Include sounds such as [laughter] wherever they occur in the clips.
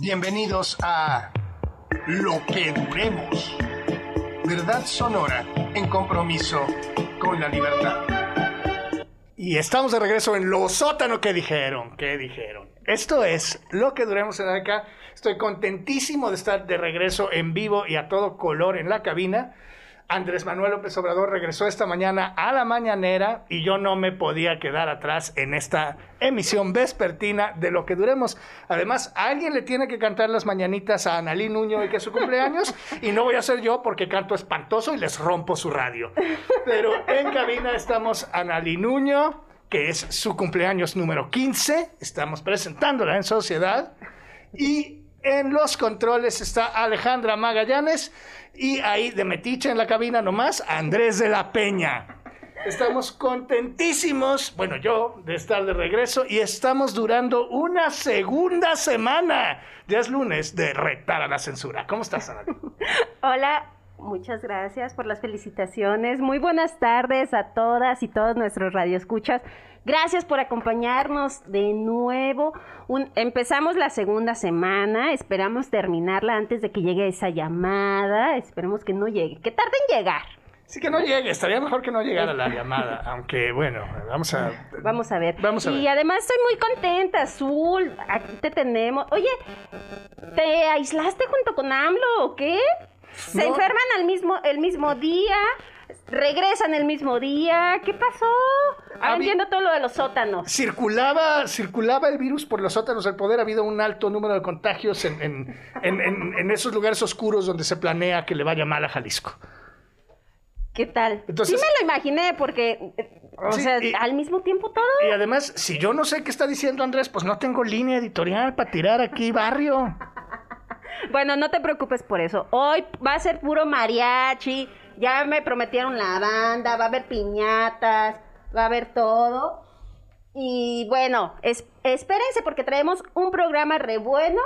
Bienvenidos a Lo que Duremos. Verdad sonora en compromiso con la libertad. Y estamos de regreso en Lo Sótano que dijeron, que dijeron. Esto es Lo que Duremos en acá. Estoy contentísimo de estar de regreso en vivo y a todo color en la cabina. Andrés Manuel López Obrador regresó esta mañana a la mañanera y yo no me podía quedar atrás en esta emisión vespertina de lo que duremos. Además, alguien le tiene que cantar las mañanitas a Analí Nuño y que es su cumpleaños y no voy a ser yo porque canto espantoso y les rompo su radio. Pero en cabina estamos Analí Nuño, que es su cumpleaños número 15. Estamos presentándola en sociedad y en los controles está Alejandra Magallanes y ahí de metiche en la cabina nomás, Andrés de la Peña. Estamos contentísimos, bueno, yo, de estar de regreso y estamos durando una segunda semana. Ya es lunes de retar a la censura. ¿Cómo estás, Ana? [laughs] Hola, muchas gracias por las felicitaciones. Muy buenas tardes a todas y todos nuestros radioescuchas. Gracias por acompañarnos de nuevo. empezamos la segunda semana, esperamos terminarla antes de que llegue esa llamada. Esperemos que no llegue, que tarde en llegar. Sí, que no llegue, estaría mejor que no llegara la llamada, aunque bueno, vamos a... Vamos a ver. Vamos a ver. Y además estoy muy contenta, Azul, aquí te tenemos. Oye, ¿te aislaste junto con AMLO o qué? ¿Se enferman al mismo, el mismo día? regresan el mismo di,a ¿Qué pasó? Ahora entiendo todo lo de los sótanos. Circulaba, circulaba el virus por los sótanos del poder. Ha habido un alto número de contagios en, esos lugares oscuros donde se planea que le vaya mal a Jalisco. ¿Qué tal? sí me lo imaginé porque, o sea, al mismo tiempo todo. Y además, si yo no sé qué está diciendo Andrés, pues no tengo línea editorial para tirar aquí barrio. Bueno, no te preocupes por eso. Hoy va a ser puro mariachi ya me prometieron la banda, va a haber piñatas, va a haber todo. Y bueno, espérense porque traemos un programa re bueno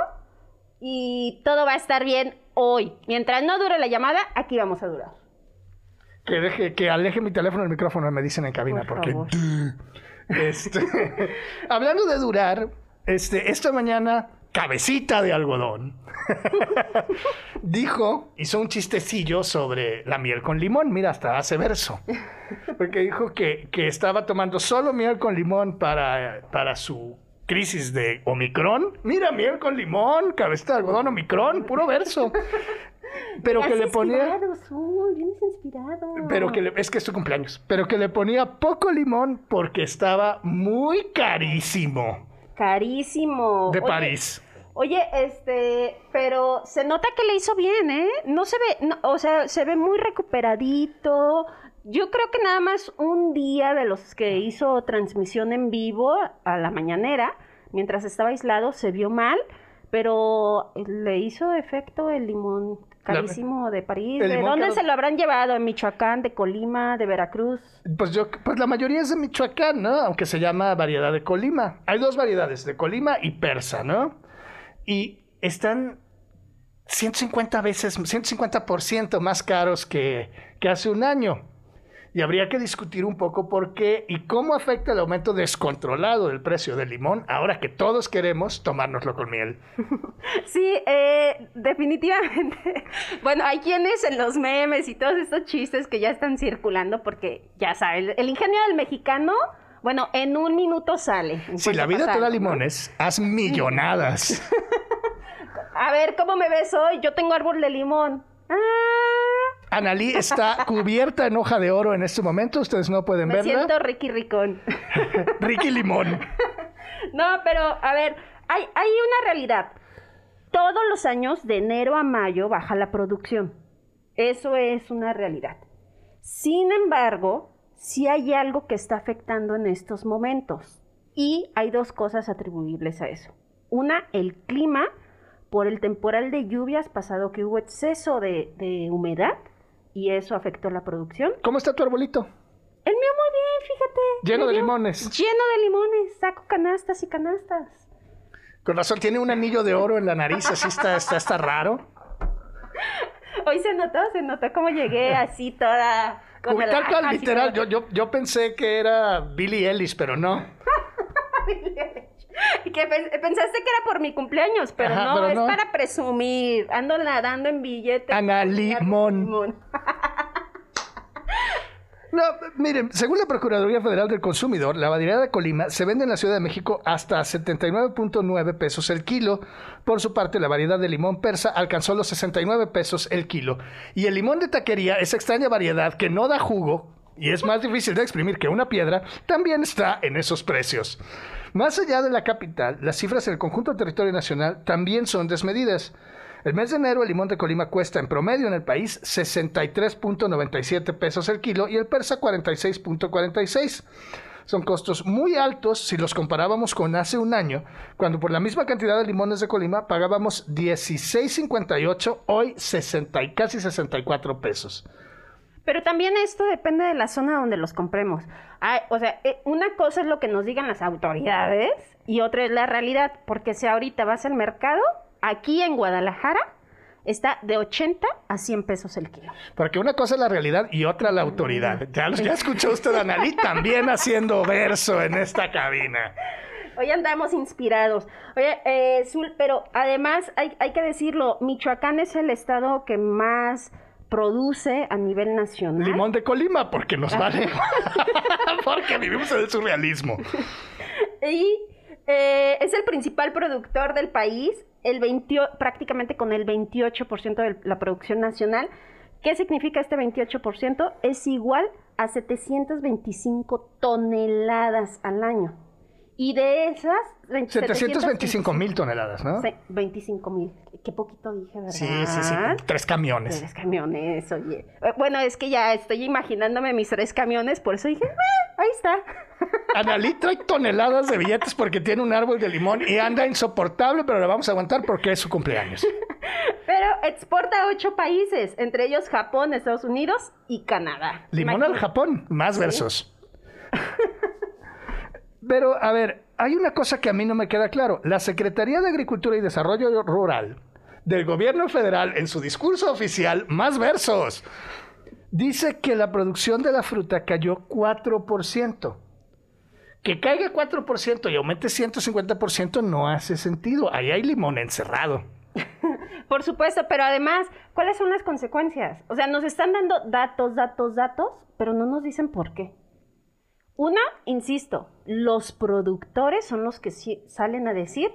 y todo va a estar bien hoy. Mientras no dure la llamada, aquí vamos a durar. Que deje, que aleje mi teléfono del micrófono, me dicen en cabina, porque. [laughs] Este, [laughs] hablando de durar, este, esta mañana cabecita de algodón, [laughs] dijo, hizo un chistecillo sobre la miel con limón. Mira, hasta hace verso. Porque dijo que, estaba tomando solo miel con limón para, para su crisis de Omicron. Mira, miel con limón, cabecita de algodón, Omicron, puro verso. Pero que le ponía. inspirado. Pero que es que es su cumpleaños. Pero que le ponía poco limón porque estaba muy carísimo. Carísimo. De París. Oye, este, pero se nota que le hizo bien, ¿eh? No se ve, o sea, se ve muy recuperadito. Yo creo que nada más un día de los que hizo transmisión en vivo a la mañanera, mientras estaba aislado, se vio mal, pero le hizo efecto el limón carísimo de París. ¿De dónde se lo habrán llevado? ¿En Michoacán, de Colima, de Veracruz? Pues yo, pues la mayoría es de Michoacán, ¿no? Aunque se llama variedad de Colima. Hay dos variedades, de Colima y persa, ¿no? Y están 150 veces, 150% más caros que, que hace un año. Y habría que discutir un poco por qué y cómo afecta el aumento descontrolado del precio del limón ahora que todos queremos tomárnoslo con miel. [laughs] Sí, eh, definitivamente. [laughs] Bueno, hay quienes en los memes y todos estos chistes que ya están circulando porque ya saben, el ingenio del mexicano... Bueno, en un minuto sale. Si la vida te da limones, haz millonadas. [laughs] A ver, ¿cómo me ves hoy? Yo tengo árbol de limón. Ah. Analí [laughs] está cubierta en hoja de oro en este momento. Ustedes no pueden verla. Me siento Ricky Ricón. [laughs] Ricky Limón. [laughs] No, pero a ver, hay, hay una realidad. Todos los años, de enero a mayo, baja la producción. Eso es una realidad. Sin embargo, sí hay algo que está afectando en estos momentos. Y hay dos cosas atribuibles a eso. Una, el clima por el temporal de lluvias pasado que hubo exceso de, humedad y eso afectó la producción. ¿Cómo está tu arbolito? El mío muy bien, fíjate. Lleno de limones. Lleno de limones. Saco canastas y canastas. Con razón, tiene un anillo de oro en la nariz, así está, está, está raro. [laughs] Hoy se notó, se notó cómo llegué así toda... Con [laughs] literal, yo, yo, yo pensé que era Billy Ellis, pero no. [laughs] Que pen- pensaste que era por mi cumpleaños, pero Ajá, no, pero es no. para presumir. Ando nadando en billetes. Ana Limón. Limón. [laughs] No, miren, según la Procuraduría Federal del Consumidor, la variedad de Colima se vende en la Ciudad de México hasta 79.9 pesos el kilo. Por su parte, la variedad de limón persa alcanzó los 69 pesos el kilo. Y el limón de taquería, esa extraña variedad que no da jugo y es más difícil de exprimir que una piedra, también está en esos precios. Más allá de la capital, las cifras en el conjunto del territorio nacional también son desmedidas. El mes de enero el limón de Colima cuesta en promedio en el país 63.97 pesos el kilo y el persa 46.46. Son costos muy altos si los comparábamos con hace un año, cuando por la misma cantidad de limones de Colima pagábamos 16.58, hoy 60 y casi 64 pesos. Pero también esto depende de la zona donde los compremos. Ay, o sea, eh, una cosa es lo que nos digan las autoridades y otra es la realidad. Porque si ahorita vas al mercado, aquí en Guadalajara está de 80 a 100 pesos el kilo. Porque una cosa es la realidad y otra la autoridad. Ya, ya escuchó usted a Analí [laughs] también haciendo verso en esta cabina. Hoy andamos inspirados. Oye, eh, Zul, pero además hay, hay que decirlo, Michoacán es el estado que más produce a nivel nacional. Limón de Colima, porque nos vale. [laughs] [laughs] porque vivimos en el surrealismo. [laughs] Y eh, es el principal productor del país, el 20 prácticamente con el 28% de la producción nacional. ¿Qué significa este 28%? Es igual a 725 toneladas al año. Y de esas... 725 mil toneladas, ¿no? Sí, 25 mil. Qué poquito dije, ¿verdad? Sí, sí, sí. Tres camiones. Tres camiones, oye. Eh, Bueno, es que ya estoy imaginándome mis tres camiones, por eso dije, "Ah, ahí está. [laughs] Analí trae toneladas de billetes porque tiene un árbol de limón y anda insoportable, pero le vamos a aguantar porque es su cumpleaños. Pero exporta a ocho países, entre ellos Japón, Estados Unidos y Canadá. Limón al. Japón, más versos. [laughs] Pero, a ver, hay una cosa que a mí no me queda claro. La Secretaría de Agricultura y Desarrollo Rural del gobierno federal, en su discurso oficial, más versos, dice que la producción de la fruta cayó 4%. Que caiga 4% y aumente 150% no hace sentido. Ahí hay limón encerrado. [laughs] Por supuesto, pero además, ¿cuáles son las consecuencias? O sea, nos están dando datos, datos, datos, pero no nos dicen por qué. Una, insisto, los productores son los que salen a decir,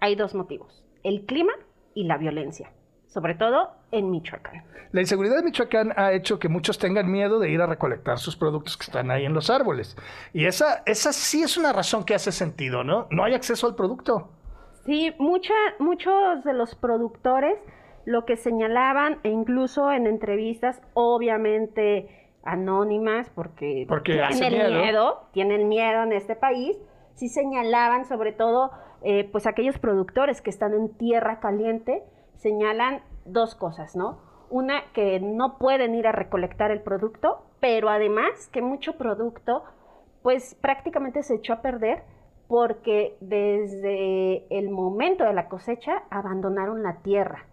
hay dos motivos, el clima y la violencia, sobre todo en Michoacán. La inseguridad de Michoacán ha hecho que muchos tengan miedo de ir a recolectar sus productos que están ahí en los árboles. Y esa, esa sí es una razón que hace sentido, ¿no? No hay acceso al producto. Sí, mucha, muchos de los productores lo que señalaban, e incluso en entrevistas, obviamente anónimas, porque, Porque tienen miedo. tienen miedo en este país, sí señalaban sobre todo, eh, pues aquellos productores que están en tierra caliente, señalan dos cosas, ¿no? Una, que no pueden ir a recolectar el producto, pero además que mucho producto, pues prácticamente se echó a perder porque desde el momento de la cosecha abandonaron la tierra.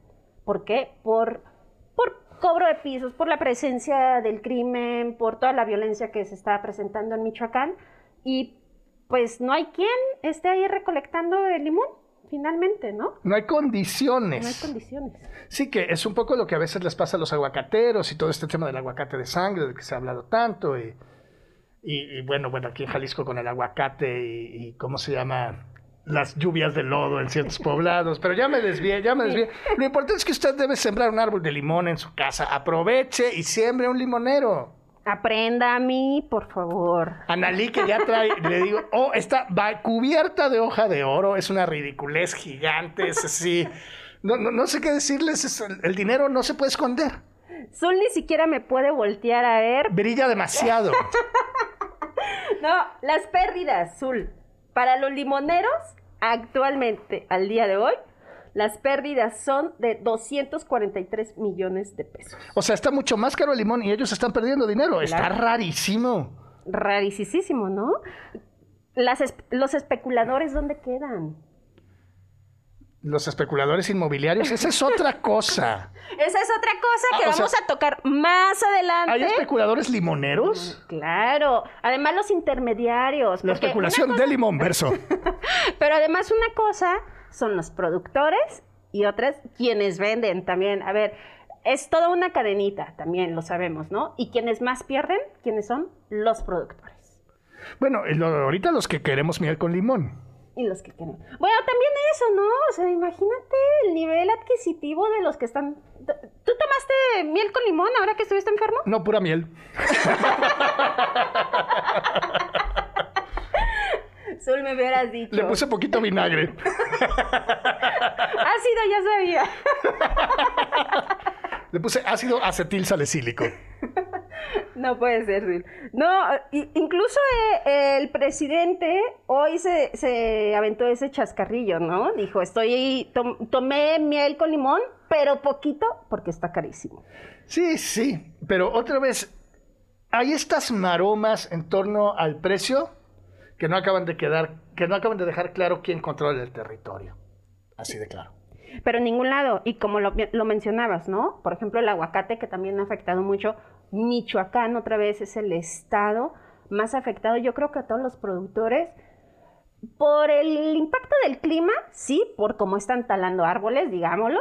¿Por qué? Por, por cobro de pisos, por la presencia del crimen, por toda la violencia que se está presentando en Michoacán. Y pues no hay quien esté ahí recolectando el limón, finalmente, ¿no? No hay condiciones. No hay condiciones. Sí, que es un poco lo que a veces les pasa a los aguacateros y todo este tema del aguacate de sangre, del que se ha hablado tanto. Y, y- y bueno, bueno, aquí en Jalisco con el aguacate y, y ¿cómo se llama? Las lluvias de lodo en ciertos poblados. Pero ya me desvié, ya me desvié. Lo importante es que usted debe sembrar un árbol de limón en su casa. Aproveche y siembre un limonero. Aprenda a mí, por favor. Analí que ya trae, le digo, oh, está va cubierta de hoja de oro, es una ridiculez gigante, es así. No, no, no sé qué decirles, es el, el dinero no se puede esconder, Zul ni siquiera me puede voltear a ver. brilla demasiado. [laughs] No, las pérdidas, Zul. Para los limoneros, actualmente, al día de hoy, las pérdidas son de 243 millones de pesos. O sea, está mucho más caro el limón y ellos están perdiendo dinero, está rarísimo. Rarísimo, ¿no? Las los especuladores, ¿dónde quedan? Los especuladores inmobiliarios, esa es otra cosa. [laughs] Esa es otra cosa que Ah, o vamos sea, a tocar más adelante. ¿Hay especuladores limoneros? Claro, además los intermediarios. La especulación cosa- de limón verso. [laughs] Pero además una cosa son los productores y otras quienes venden también. A ver, es toda una cadenita, también lo sabemos, ¿no? Y quienes más pierden, ¿quiénes son? Los productores. Bueno, ahorita los que queremos miel con limón. Y los que quieren. Bueno, también eso, ¿no? O sea, imagínate el nivel adquisitivo de los que están... ¿Tú tomaste miel con limón ahora que estuviste enfermo? No, pura miel. Sul, me hubieras dicho. Le puse poquito vinagre. Ácido, ya sabía. Le puse ácido acetil salicílico. [laughs] No puede ser. No, incluso eh, el presidente hoy se, se aventó ese chascarrillo, ¿no? Dijo, estoy, tom- tomé miel con limón, pero poquito porque está carísimo. Sí, sí, pero otra vez, hay estas maromas en torno al precio que no acaban de quedar, que no acaban de dejar claro quién controla el territorio. Así de claro. Pero en ningún lado, y como lo, lo mencionabas, ¿no? Por ejemplo, el aguacate, que también ha afectado mucho. Michoacán, otra vez, es el estado más afectado, yo creo que a todos los productores. Por el impacto del clima, sí, por cómo están talando árboles, digámoslo,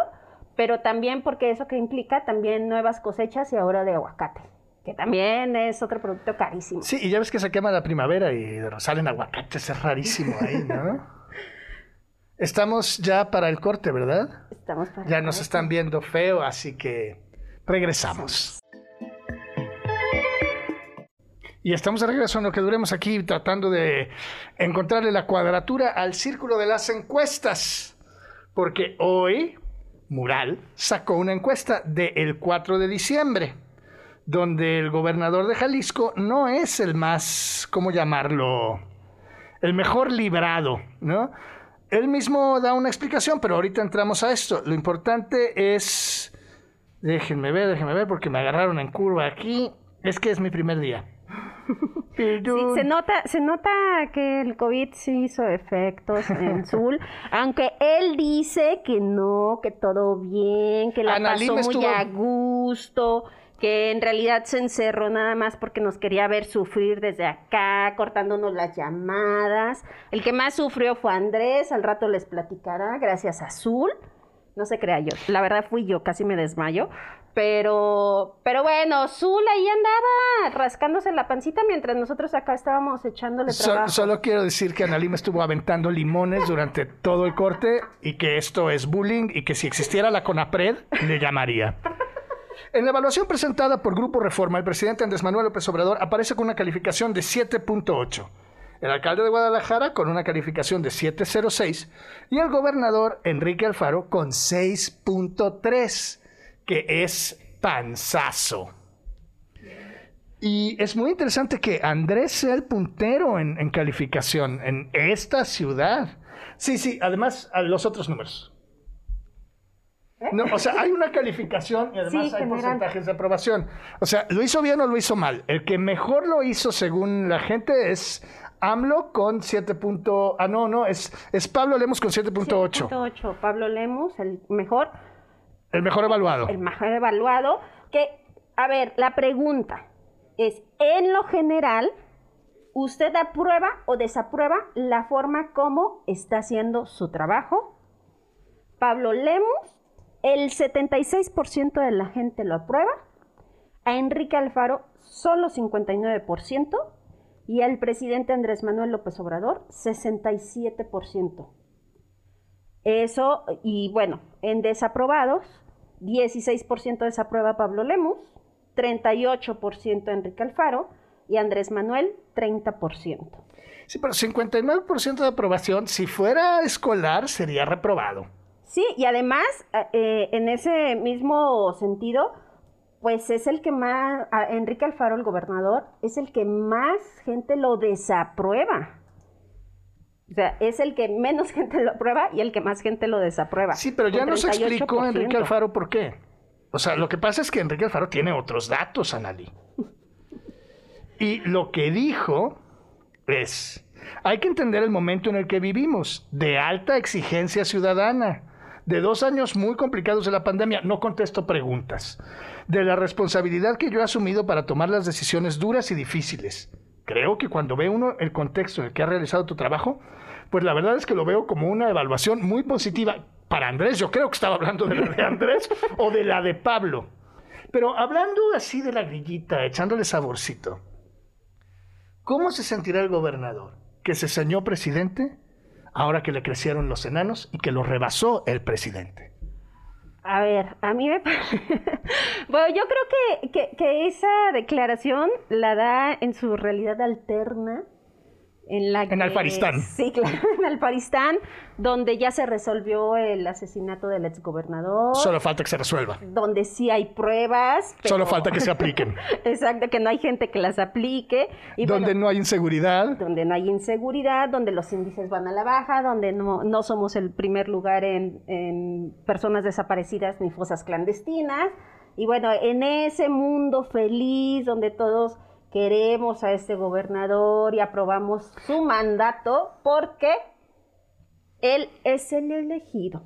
pero también porque eso que implica también nuevas cosechas y ahora de aguacate, que también es otro producto carísimo. Sí, y ya ves que se quema la primavera y salen aguacates, es rarísimo ahí, ¿no? [laughs] Estamos ya para el corte, ¿verdad? Estamos para Ya nos están viendo feo, así que regresamos. Y estamos de regreso en lo que duremos aquí tratando de encontrarle la cuadratura al círculo de las encuestas. Porque hoy Mural sacó una encuesta del 4 de diciembre, donde el gobernador de Jalisco no es el más, ¿cómo llamarlo? El mejor librado, ¿no? Él mismo da una explicación, pero ahorita entramos a esto. Lo importante es, déjenme ver, déjenme ver, porque me agarraron en curva aquí. Es que es mi primer día. [laughs] Sí, se nota, se nota que el COVID sí hizo efectos en [laughs] Zul, aunque él dice que no, que todo bien, que la pasó muy a gusto, que en realidad se encerró nada más porque nos quería ver sufrir desde acá, cortándonos las llamadas. El que más sufrió fue Andrés, al rato les platicará, gracias a Zul. No se crea yo, la verdad fui yo, casi me desmayo. Pero, pero bueno, Zul ahí andaba rascándose la pancita mientras nosotros acá estábamos echándole So- trabajo. solo quiero decir que Analí me estuvo aventando limones durante todo el corte y que esto es bullying y que si existiera la CONAPRED le llamaría. En la evaluación presentada por Grupo Reforma, el presidente Andrés Manuel López Obrador aparece con una calificación de 7.8. El alcalde de Guadalajara con una calificación de 7.06 y el gobernador Enrique Alfaro con 6.3, que es panzazo. Y es muy interesante que Andrés sea el puntero en, en calificación en esta ciudad. Sí, sí, además a los otros números. No, o sea, hay una calificación y además Sí, hay porcentajes de aprobación. O sea, ¿lo hizo bien o lo hizo mal? El que mejor lo hizo según la gente es AMLO con 7. punto- Ah, no, no, es, es Pablo Lemos con 7.8. 7.8, Pablo Lemus, el mejor, El mejor evaluado. el mejor evaluado. Que, a ver, la pregunta es, en lo general, ¿usted aprueba o desaprueba la forma como está haciendo su trabajo? Pablo Lemus, el 76% de la gente lo aprueba. A Enrique Alfaro, solo 59%. Y al presidente Andrés Manuel López Obrador, 67%. Eso, y bueno, en desaprobados, 16% desaprueba Pablo Lemus, 38% Enrique Alfaro y Andrés Manuel, 30%. Sí, pero 59% de aprobación, si fuera escolar, sería reprobado. Sí, y además, eh, en ese mismo sentido, pues es el que más, Enrique Alfaro, el gobernador, es el que más gente lo desaprueba. O sea, es el que menos [laughs] gente lo aprueba y el que más gente lo desaprueba. Sí, pero ya nos explicó 38%. Enrique Alfaro por qué. O sea, lo que pasa es que Enrique Alfaro tiene otros datos, Analí. [laughs] Y lo que dijo es, hay que entender el momento en el que vivimos, de alta exigencia ciudadana. De dos años muy complicados de la pandemia. No contesto preguntas. De la responsabilidad que yo he asumido para tomar las decisiones duras y difíciles. Creo que cuando ve uno el contexto en el que ha realizado tu trabajo, pues la verdad es que lo veo como una evaluación muy positiva. Para Andrés, yo creo que estaba hablando de la de Andrés o de la de Pablo. Pero hablando así de la grillita, echándole saborcito, ¿cómo se sentirá el gobernador? ¿Que se sañó presidente ahora que le crecieron los enanos y que lo rebasó el presidente? A ver, a mí me [laughs] bueno, yo creo que, que, esa declaración la da en su realidad alterna en la en Alfaristán. Sí, [laughs] claro, en Alfaristán, donde ya se resolvió el asesinato del exgobernador. Solo falta que se resuelva. Donde sí hay pruebas. Solo falta que se apliquen. [laughs] Exacto, que no hay gente que las aplique. Y donde no hay inseguridad. Donde no hay inseguridad, donde los índices van a la baja, donde no, no somos el primer lugar en, en personas desaparecidas ni fosas clandestinas. Y bueno, en ese mundo feliz donde todos queremos a este gobernador y aprobamos su mandato porque él es el elegido.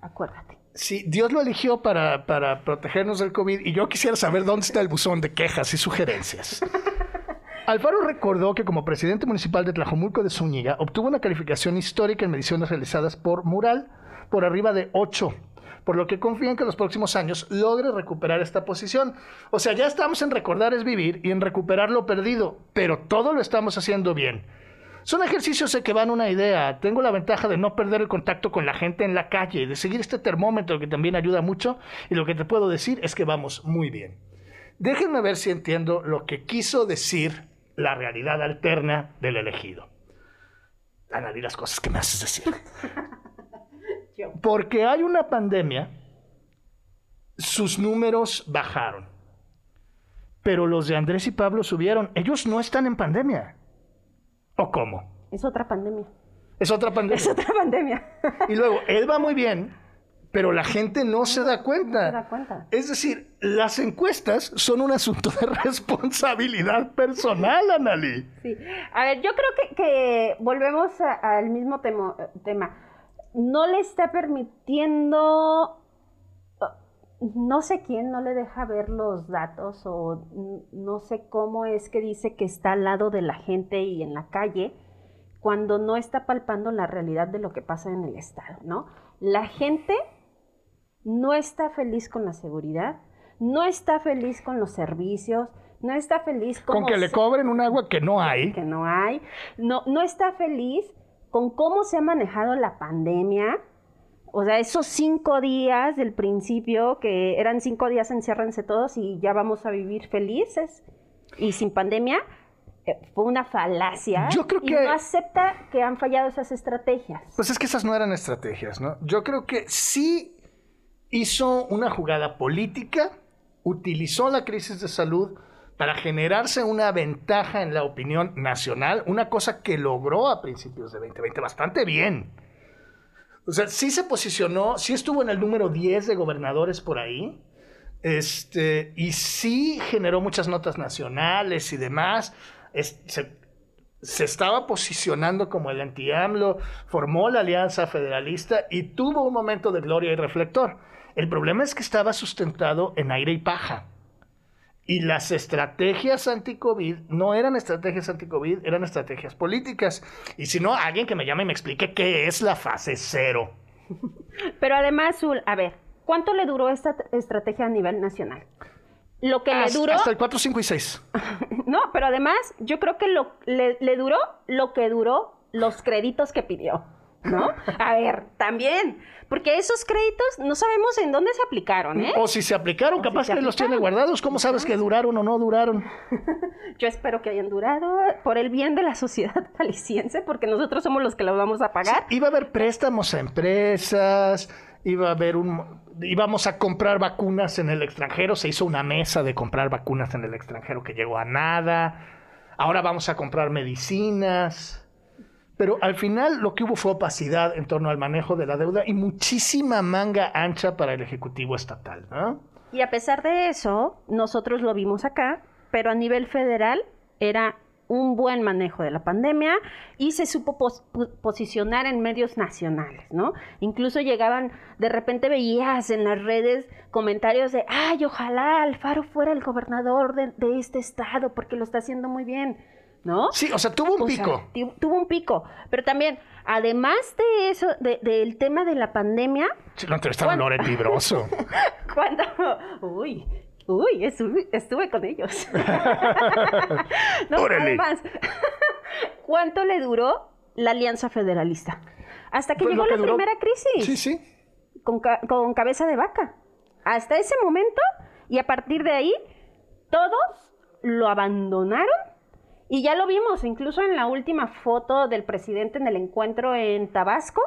Acuérdate. Sí, Dios lo eligió para, para protegernos del COVID y yo quisiera saber dónde está el buzón de quejas y sugerencias. [laughs] Alfaro recordó que como presidente municipal de Tlajomulco de Zúñiga obtuvo una calificación histórica en mediciones realizadas por Mural por arriba de 8 por lo que confían que en los próximos años logre recuperar esta posición. O sea, ya estamos en recordar es vivir y en recuperar lo perdido, pero todo lo estamos haciendo bien. Son ejercicios que van una idea. Tengo la ventaja de no perder el contacto con la gente en la calle, de seguir este termómetro que también ayuda mucho y lo que te puedo decir es que vamos muy bien. Déjenme ver si entiendo lo que quiso decir la realidad alterna del elegido. Ana, las cosas que me haces decir. [laughs] Porque hay una pandemia, sus números bajaron. Pero los de Andrés y Pablo subieron. Ellos no están en pandemia. ¿O cómo? Es otra pandemia. Es otra pandemia. Es otra pandemia. y luego, él va muy bien, pero la gente no, se da cuenta. No se da cuenta. Es decir, las encuestas son un asunto de [laughs] responsabilidad personal, Anali. Sí. A ver, yo creo que, volvemos al mismo tema no le está permitiendo, no sé quién no le deja ver los datos o no sé cómo es que dice que está al lado de la gente y en la calle cuando no está palpando la realidad de lo que pasa en el Estado, ¿no? La gente no está feliz con la seguridad, no está feliz con los servicios, no está feliz con... Con que le cobren un agua que no [laughs] hay. Que no hay. No, no está feliz con cómo se ha manejado la pandemia, o sea, esos cinco días del principio, que eran cinco días enciérrense todos y ya vamos a vivir felices y sin pandemia, eh, fue una falacia. Yo creo que... Y no acepta que han fallado esas estrategias. Pues es que esas no eran estrategias, ¿no? Yo creo que sí hizo una jugada política, utilizó la crisis de salud para generarse una ventaja en la opinión nacional, una cosa que logró a principios de 2020 bastante bien. O sea, sí se posicionó, sí estuvo en el número 10 de gobernadores por ahí, este, y sí generó muchas notas nacionales y demás. se, se, estaba posicionando como el anti-AMLO, formó la Alianza Federalista y tuvo un momento de gloria y reflector. El problema es que estaba sustentado en aire y paja. Y las estrategias anti-COVID no eran estrategias anti-COVID, eran estrategias políticas. Y si no, alguien que me llame y me explique qué es la fase cero. Pero además, Zul, a ver, ¿cuánto le duró esta estrategia a nivel nacional? Lo que le duró... Hasta el 4, 5 y 6. [laughs] no, pero además yo creo que lo, le duró lo que duró los créditos que pidió. ¿No? A ver, también, porque esos créditos no sabemos en dónde se aplicaron, ¿eh? O si se aplicaron, capaz que los tiene guardados, ¿cómo sabes que duraron o no duraron? [laughs] Yo espero que hayan durado por el bien de la sociedad [laughs] jalisciense, porque nosotros somos los que los vamos a pagar. iba a haber préstamos a empresas, iba a haber un íbamos a comprar vacunas en el extranjero, se hizo una mesa de comprar vacunas en el extranjero que llegó a nada. Ahora vamos a comprar medicinas. Pero al final lo que hubo fue opacidad en torno al manejo de la deuda y muchísima manga ancha para el Ejecutivo Estatal. ¿no? Y a pesar de eso, nosotros lo vimos acá, pero a nivel federal era un buen manejo de la pandemia y se supo posicionar en medios nacionales, ¿no? Incluso llegaban, de repente veías en las redes comentarios de, ay, ojalá Alfaro fuera el gobernador de, este estado porque lo está haciendo muy bien. ¿No? Sí, o sea, tuvo un pico. tuvo un pico. Pero también, además de eso, del tema de la pandemia. Sí, lo entrevistaron Loretti Broso. [laughs] cuando. Uy, Uy, estuve, con ellos. [laughs] no, además, [laughs] ¿cuánto le duró la Alianza Federalista? Hasta que pues llegó la primera crisis. Sí, sí. Con, con cabeza de vaca. Hasta ese momento, y a partir de ahí, todos lo abandonaron y ya lo vimos, incluso en la última foto del presidente en el encuentro en Tabasco,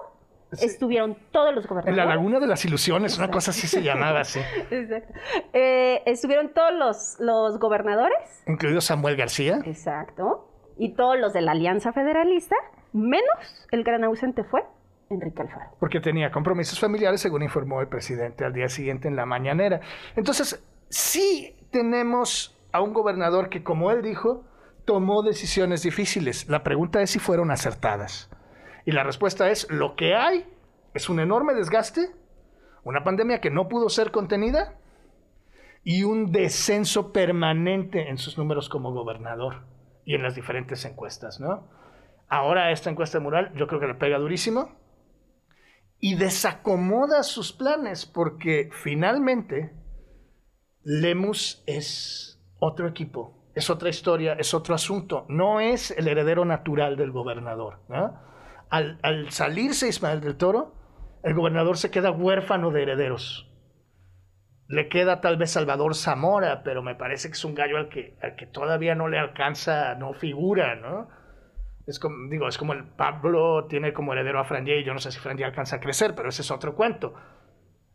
Estuvieron todos los gobernadores. En la Laguna de las Ilusiones, una cosa así se llamaba, así. [laughs] Exacto. Eh, estuvieron todos los, los gobernadores. Incluido Samuel García. Exacto. Y todos los de la Alianza Federalista, menos el gran ausente fue Enrique Alfaro. Porque tenía compromisos familiares, según informó el presidente al día siguiente en la mañanera. Entonces, sí tenemos a un gobernador que, como él dijo, tomó decisiones difíciles. La pregunta es si fueron acertadas. Y la respuesta es, lo que hay es un enorme desgaste, una pandemia que no pudo ser contenida y un descenso permanente en sus números como gobernador y en las diferentes encuestas, ¿no? Ahora esta encuesta mural yo creo que le pega durísimo y desacomoda sus planes porque finalmente Lemus es otro equipo, es otra historia, es otro asunto, no es el heredero natural del gobernador, ¿no? al, salirse Ismael del Toro, el gobernador se queda huérfano de herederos. Le queda tal vez Salvador Zamora, pero me parece que es un gallo al que, al que todavía no le alcanza, no figura, ¿no? Es como, digo, es como el Pablo tiene como heredero a Franje y yo no sé si Franje alcanza a crecer, pero ese es otro cuento.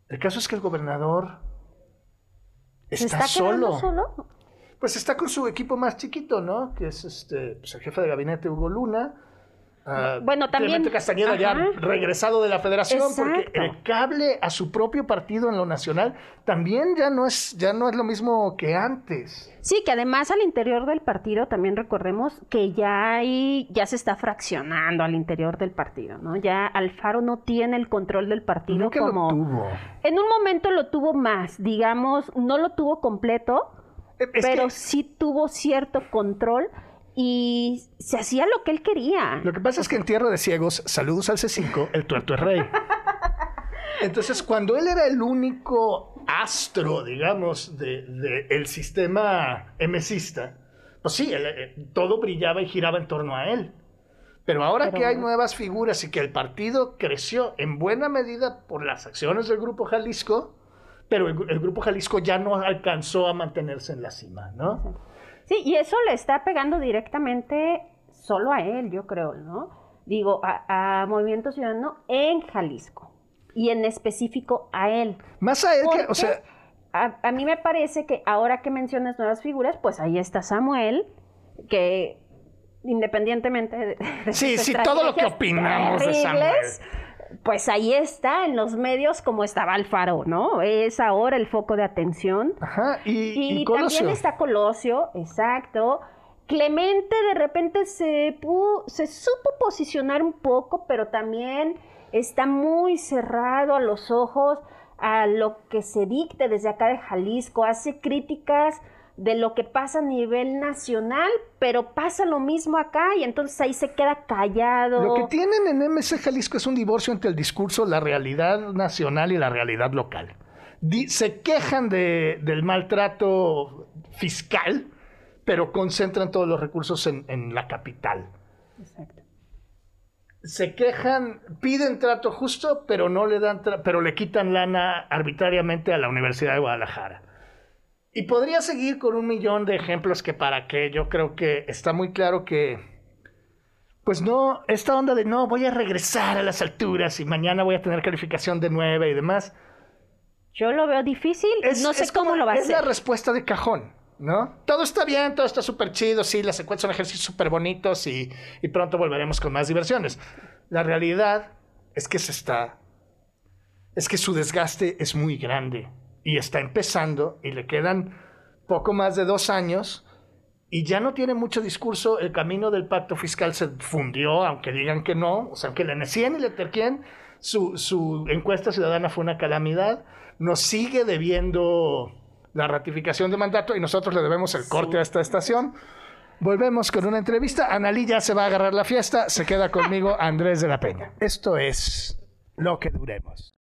El caso es que el gobernador está, solo. solo. Pues está con su equipo más chiquito, ¿no? Que es este, pues el jefe de gabinete Hugo Luna Ah, bueno, también. Clemente Castañeda ya regresado de la federación, porque el cable a su propio partido en lo nacional también ya no es, ya no es lo mismo que antes. Sí, que además al interior del partido también recordemos que ya hay, ya se está fraccionando al interior del partido, ¿no? Ya Alfaro no tiene el control del partido como. Lo tuvo. En un momento lo tuvo más, digamos, no lo tuvo completo, pero sí tuvo cierto control y se hacía lo que él quería. Lo que pasa es que en Tierra de Ciegos, saludos al C5, el tuerto es rey. Entonces, cuando él era el único astro, digamos, del de, el sistema emesista, pues sí, eh, todo brillaba y giraba en torno a él. Pero ahora que hay nuevas figuras y que el partido creció en buena medida por las acciones del Grupo Jalisco, pero el, el Grupo Jalisco ya no alcanzó a mantenerse en la cima, ¿no? Sí, y eso le está pegando directamente solo a él, yo creo, ¿no? Digo, a, Movimiento Ciudadano en Jalisco y en específico a él. Más a él que, o sea... A, mí me parece que ahora que mencionas nuevas figuras, pues ahí está Samuel, que independientemente de... sí, sí, todo lo que opinamos de Samuel pues ahí está en los medios como estaba Alfaro, ¿no? Es ahora el foco de atención. Ajá, y, y, también está Colosio, exacto. Clemente de repente se, se supo posicionar un poco, pero también está muy cerrado a los ojos a lo que se dicte desde acá de Jalisco, hace críticas de lo que pasa a nivel nacional, pero pasa lo mismo acá y entonces ahí se queda callado. Lo que tienen en MC Jalisco es un divorcio entre el discurso, la realidad nacional y la realidad local. se quejan de, del maltrato fiscal, pero concentran todos los recursos en, en la capital. Exacto. Se quejan, piden trato justo, pero no le dan, pero le quitan lana arbitrariamente a la Universidad de Guadalajara y podría seguir con un millón de ejemplos que para qué, yo creo que está muy claro que, pues no, esta onda de no, voy a regresar a las alturas y mañana voy a tener calificación de nueve y demás. Yo lo veo difícil, no sé cómo lo va a hacer. Es la respuesta de cajón, ¿no? Todo está bien, todo está súper chido, sí, las secuencias son ejercicios súper bonitos y, y pronto volveremos con más diversiones. La realidad es que se está, es que su desgaste es muy grande y está empezando y le quedan poco más de dos años y ya no tiene mucho discurso. El camino del pacto fiscal se fundió, aunque digan que no, o sea, aunque le necien y le terquien, su, su encuesta ciudadana fue una calamidad. Nos sigue debiendo la ratificación de mandato y nosotros le debemos el corte a esta estación. Volvemos con una entrevista. Analí ya se va a agarrar la fiesta. Se queda conmigo [laughs] Andrés de la Peña. Esto es lo que duremos.